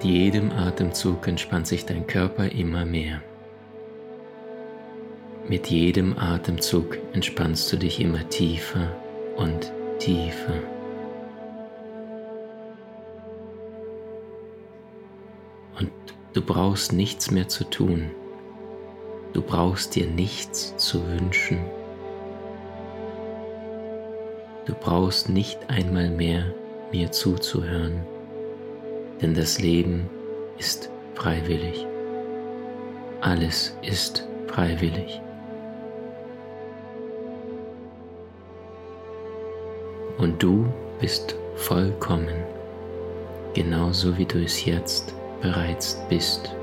Mit jedem Atemzug entspannt sich dein Körper immer mehr. Mit jedem Atemzug entspannst du dich immer tiefer und tiefer. Und du brauchst nichts mehr zu tun. Du brauchst dir nichts zu wünschen. Du brauchst nicht einmal mehr mir zuzuhören, denn das Leben ist freiwillig. Alles ist freiwillig. Und du bist vollkommen, genauso wie du es jetzt bereits bist.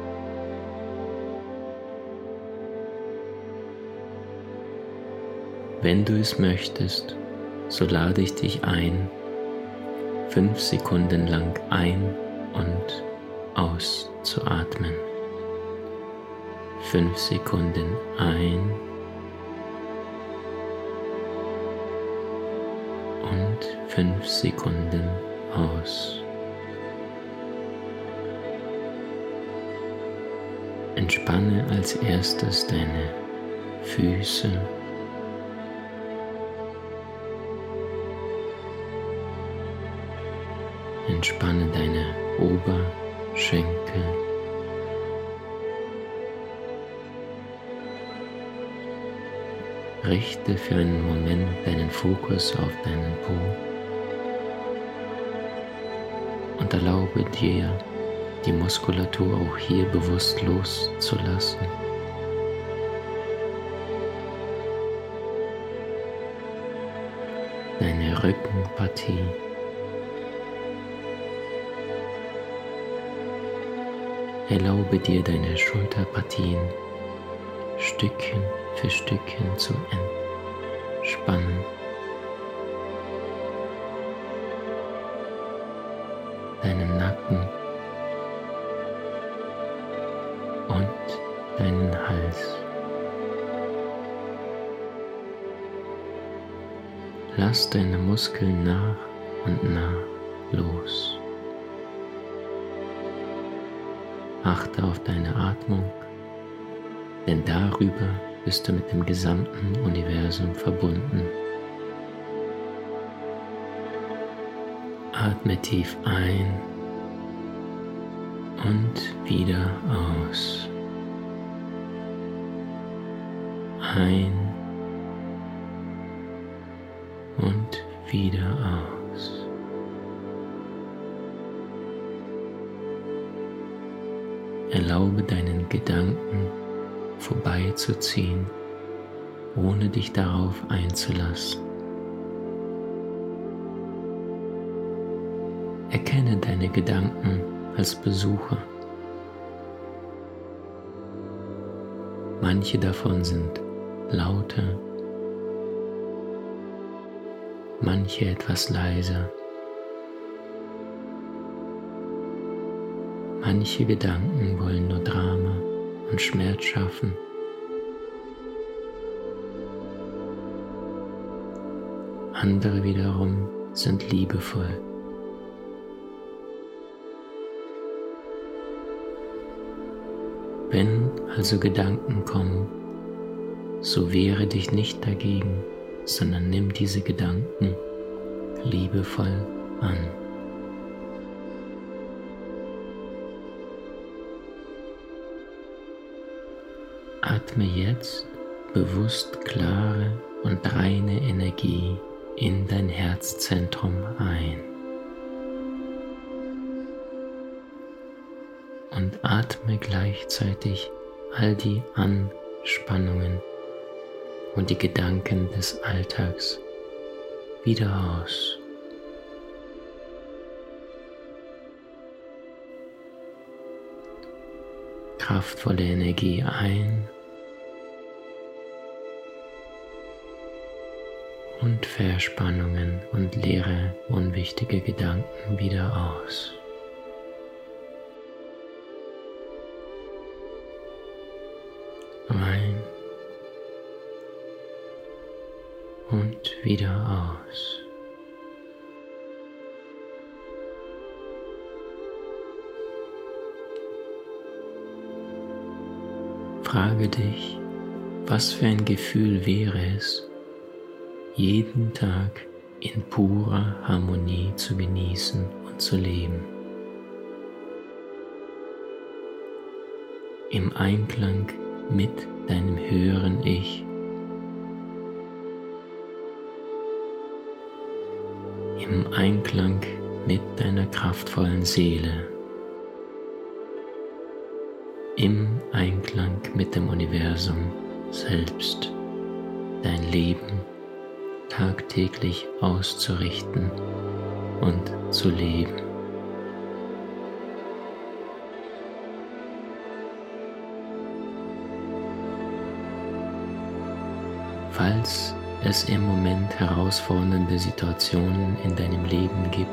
Wenn du es möchtest, so lade ich dich ein, fünf Sekunden lang ein- und auszuatmen. Fünf Sekunden ein und fünf Sekunden aus. Entspanne als erstes deine Füße. Entspanne deine Oberschenkel. Richte für einen Moment deinen Fokus auf deinen Po und erlaube dir, die Muskulatur auch hier bewusst loszulassen. Deine Rückenpartie. Erlaube dir deine Schulterpartien Stückchen für Stückchen zu entspannen. Deinen Nacken und deinen Hals. Lass deine Muskeln nach und nach los. Achte auf deine Atmung, denn darüber bist du mit dem gesamten Universum verbunden. Atme tief ein und wieder aus. Ein und wieder aus. Erlaube deinen Gedanken vorbeizuziehen, ohne dich darauf einzulassen. Erkenne deine Gedanken als Besucher. Manche davon sind lauter, manche etwas leiser. Manche Gedanken wollen nur Drama und Schmerz schaffen. Andere wiederum sind liebevoll. Wenn also Gedanken kommen, so wehre dich nicht dagegen, sondern nimm diese Gedanken liebevoll an. Atme jetzt bewusst klare und reine Energie in dein Herzzentrum ein. Und atme gleichzeitig all die Anspannungen und die Gedanken des Alltags wieder aus. Kraftvolle Energie ein und Verspannungen und leere, unwichtige Gedanken wieder aus. Ein und wieder aus. Frage dich, was für ein Gefühl wäre es, jeden Tag in purer Harmonie zu genießen und zu leben. Im Einklang mit deinem höheren Ich. Im Einklang mit deiner kraftvollen Seele. Im Einklang mit dem Universum selbst dein Leben tagtäglich auszurichten und zu leben. Falls es im Moment herausfordernde Situationen in deinem Leben gibt,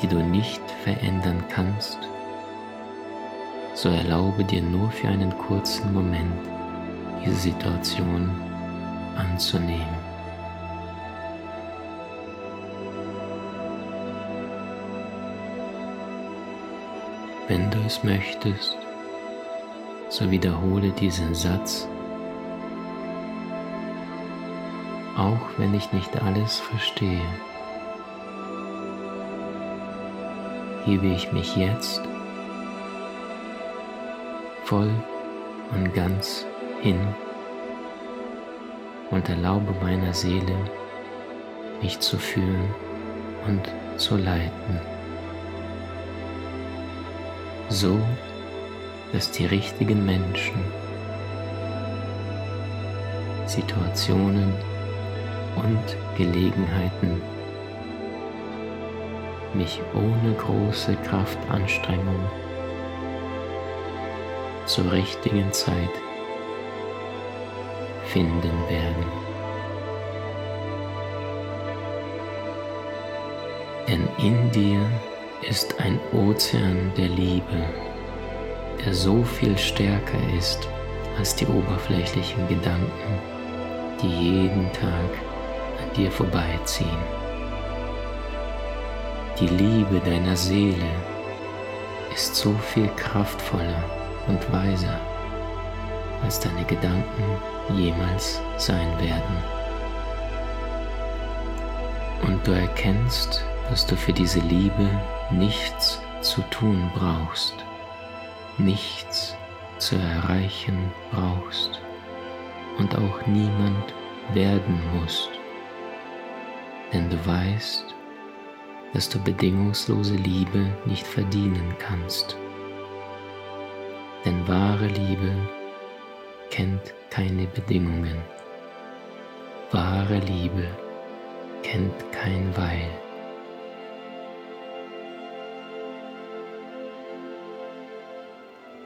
die du nicht verändern kannst, so erlaube dir nur für einen kurzen Moment diese Situation anzunehmen. Wenn du es möchtest, so wiederhole diesen Satz, auch wenn ich nicht alles verstehe, gebe ich mich jetzt voll und ganz hin und erlaube meiner Seele, mich zu fühlen und zu leiten. So, dass die richtigen Menschen, Situationen und Gelegenheiten mich ohne große Kraftanstrengung zur richtigen Zeit finden werden. Denn in dir ist ein Ozean der Liebe, der so viel stärker ist als die oberflächlichen Gedanken, die jeden Tag an dir vorbeiziehen. Die Liebe deiner Seele ist so viel kraftvoller und weiser, als deine Gedanken jemals sein werden. Und du erkennst, dass du für diese Liebe nichts zu tun brauchst, nichts zu erreichen brauchst und auch niemand werden musst, denn du weißt, dass du bedingungslose Liebe nicht verdienen kannst denn wahre Liebe kennt keine Bedingungen. Wahre Liebe kennt kein Weil.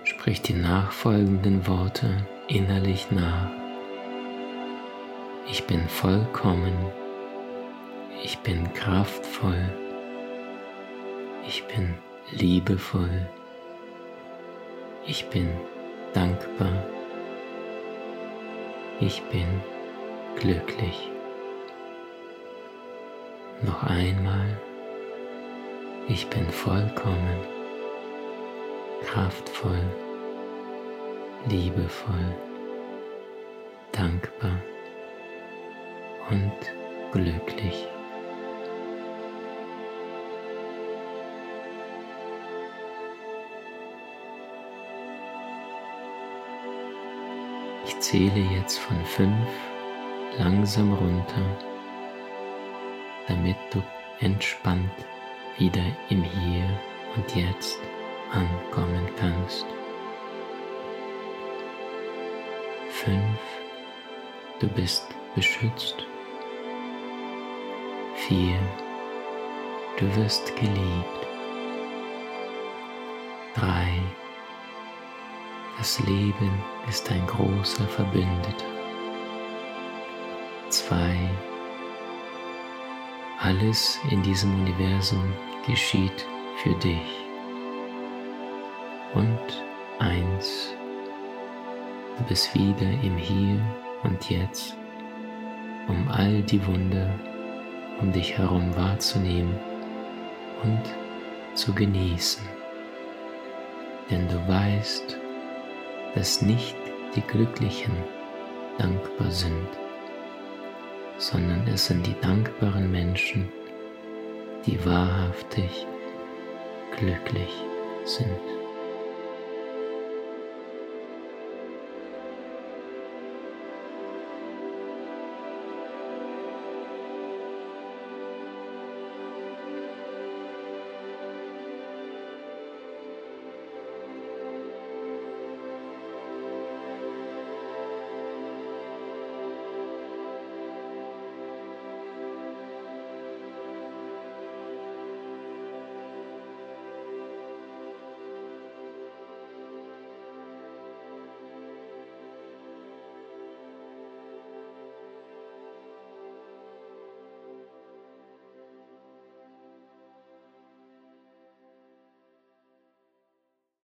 Sprich die nachfolgenden Worte innerlich nach. Ich bin vollkommen. Ich bin kraftvoll. Ich bin liebevoll. Ich bin dankbar. Ich bin glücklich. Noch einmal. Ich bin vollkommen, kraftvoll, liebevoll, dankbar und glücklich. Zähle jetzt von fünf langsam runter, damit du entspannt wieder im Hier und Jetzt ankommen kannst. Fünf, du bist beschützt. Vier, du wirst geliebt. Drei, das Leben ist ein großer Verbündeter. 2. Alles in diesem Universum geschieht für dich. Und 1. Du bist wieder im Hier und Jetzt, um all die Wunder um dich herum wahrzunehmen und zu genießen. denn du weißt, dass nicht die Glücklichen dankbar sind, sondern es sind die dankbaren Menschen, die wahrhaftig glücklich sind.